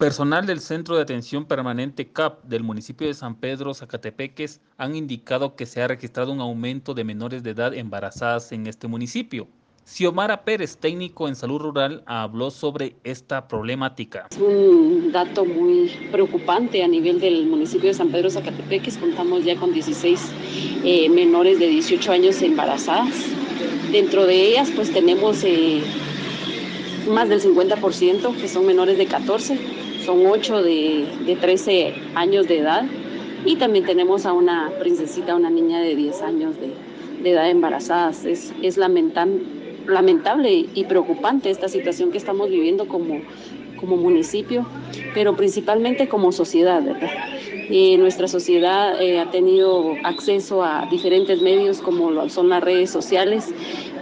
Personal del Centro de Atención Permanente CAP del municipio de San Pedro Zacatepeques han indicado que se ha registrado un aumento de menores de edad embarazadas en este municipio. Xiomara Pérez, técnico en salud rural, habló sobre esta problemática. Es un dato muy preocupante a nivel del municipio de San Pedro Zacatepeques. Contamos ya con 16 eh, menores de 18 años embarazadas. Dentro de ellas, pues tenemos eh, más del 50% que son menores de 14 son 8 de, de 13 años de edad y también tenemos a una princesita, una niña de 10 años de, de edad embarazada. Es, es lamentable, lamentable y preocupante esta situación que estamos viviendo como, como municipio, pero principalmente como sociedad, ¿verdad? Eh, nuestra sociedad eh, ha tenido acceso a diferentes medios como lo son las redes sociales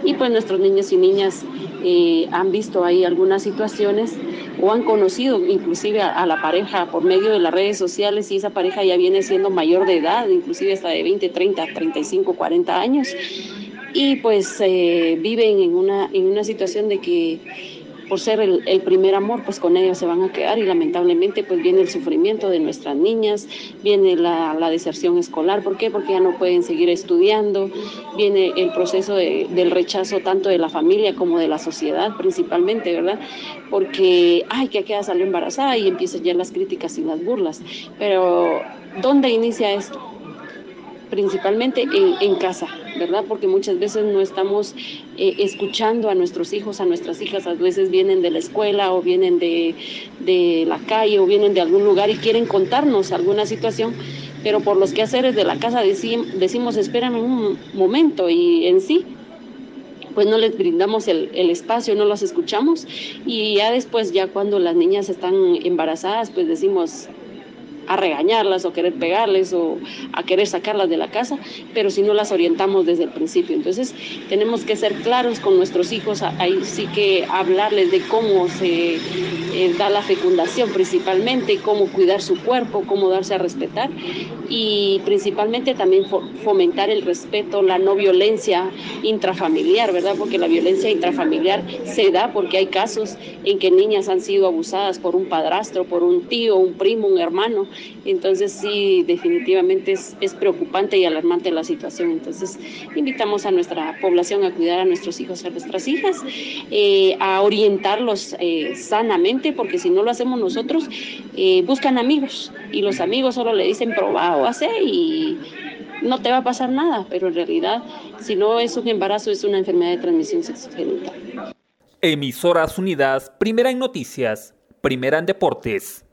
y pues nuestros niños y niñas eh, han visto ahí algunas situaciones o han conocido inclusive a, la pareja por medio de las redes sociales y esa pareja ya viene siendo mayor de edad, inclusive hasta de 20, 30, 35, 40 años y pues eh, viven en una, en una situación de que por ser el, primer amor, pues con ellos se van a quedar y lamentablemente pues viene el sufrimiento de nuestras niñas, viene la, deserción escolar, ¿por qué? Porque ya no pueden seguir estudiando, viene el proceso de, del rechazo tanto de la familia como de la sociedad principalmente, ¿verdad? Porque, ay, que queda salió embarazada y empiezan ya las críticas y las burlas, pero ¿dónde inicia esto? principalmente en, en, casa, ¿verdad? Porque muchas veces no estamos eh, escuchando a nuestros hijos, a nuestras hijas, a veces vienen de la escuela o vienen de, de la calle o vienen de algún lugar y quieren contarnos alguna situación, pero por los quehaceres de la casa decimos, espérame un momento y en sí pues no les brindamos el, el, espacio, no los escuchamos y ya después, ya cuando las niñas están embarazadas, pues decimos, a regañarlas o querer pegarles o a querer sacarlas de la casa, pero si no las orientamos desde el principio. Entonces tenemos que ser claros con nuestros hijos, ahí sí que hablarles de cómo se eh, da la fecundación principalmente, cómo cuidar su cuerpo, cómo darse a respetar y principalmente también fomentar el respeto, la no violencia intrafamiliar, ¿verdad? Porque la violencia intrafamiliar se da porque hay casos en que niñas han sido abusadas por un padrastro, por un tío, un primo, un hermano entonces sí, definitivamente es, preocupante y alarmante la situación. Entonces invitamos a nuestra población a cuidar a nuestros hijos a nuestras hijas, eh, a orientarlos eh, sanamente, porque si no lo hacemos nosotros, eh, buscan amigos y los amigos solo le dicen probado, hace y no te va a pasar nada, pero en realidad si no es un embarazo es una enfermedad de transmisión sexual. Emisoras Unidas, primera en noticias, primera en deportes.